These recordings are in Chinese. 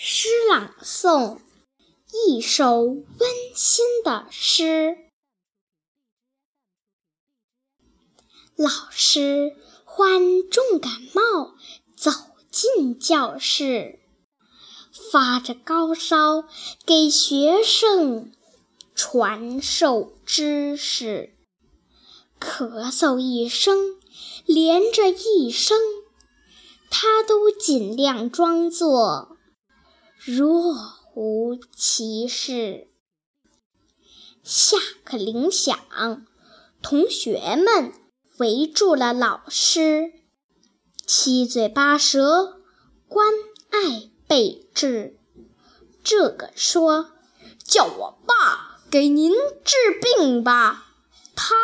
诗朗诵，一首温馨的诗。老师患重感冒，走进教室，发着高烧，给学生传授知识。咳嗽一声，连着一声，他都尽量装作若无其事。下课铃响，同学们围住了老师，七嘴八舌，关爱备至。这个说：“叫我爸给您治病吧。”他。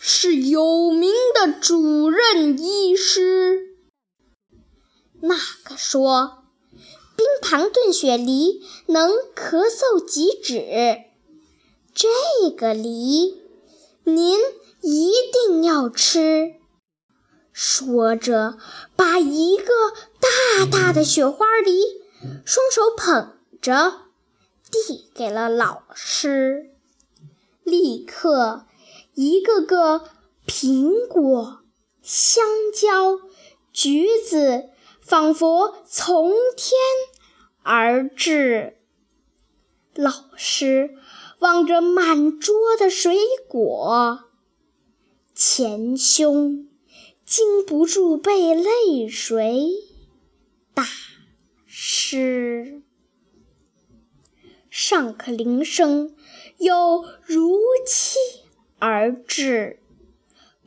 是有名的主任医师。那个说，糖炖雪梨能咳嗽即止，这个梨您一定要吃。说着，把一个大大的雪花梨，双手捧着，递给了老师，立刻。一个个苹果、香蕉、橘子，仿佛从天而至。老师望着满桌的水果，前胸禁不住被泪水打湿。上课铃声又如期。而至，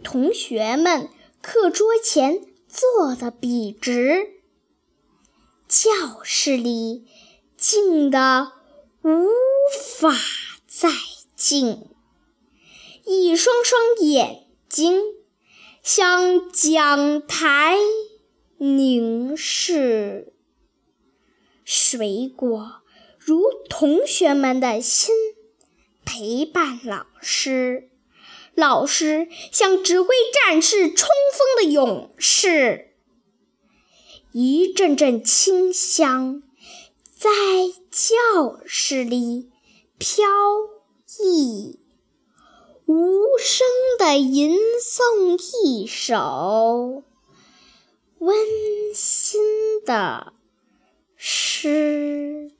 同学们课桌前坐得笔直，教室里静得无法再静，一双双眼睛向讲台凝视。水果如同学们的心，陪伴老师。老师像指挥战士冲锋的勇士，一阵阵清香在教室里飘逸，无声的吟诵一首温馨的诗。